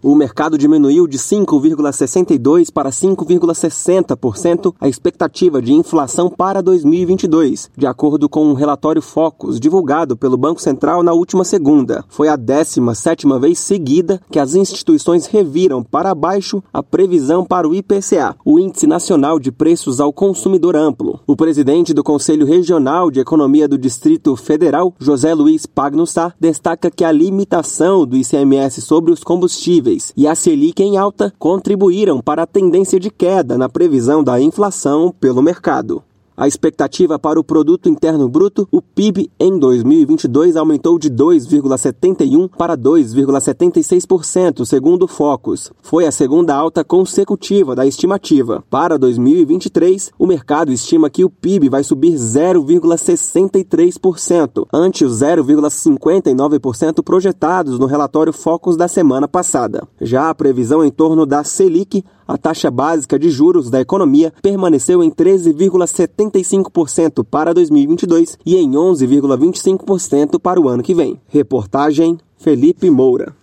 O mercado diminuiu de 5,62% para 5,60% a expectativa de inflação para 2022, de acordo com um relatório Focus divulgado pelo Banco Central na última segunda. Foi a 17ª vez seguida que as instituições reviram para baixo a previsão para o IPCA, o Índice Nacional de Preços ao Consumidor Amplo. O presidente do Conselho Regional de Economia do Distrito Federal, José Luiz Pagnussá, destaca que a limitação do ICMS sobre os combustíveis e a Selic em alta contribuíram para a tendência de queda na previsão da inflação pelo mercado. A expectativa para o produto interno bruto, o PIB, em 2022 aumentou de 2,71 para 2,76%, segundo o Focus. Foi a segunda alta consecutiva da estimativa. Para 2023, o mercado estima que o PIB vai subir 0,63%, ante os 0,59% projetados no relatório Focus da semana passada. Já a previsão em torno da Selic a taxa básica de juros da economia permaneceu em 13,75% para 2022 e em 11,25% para o ano que vem. Reportagem Felipe Moura.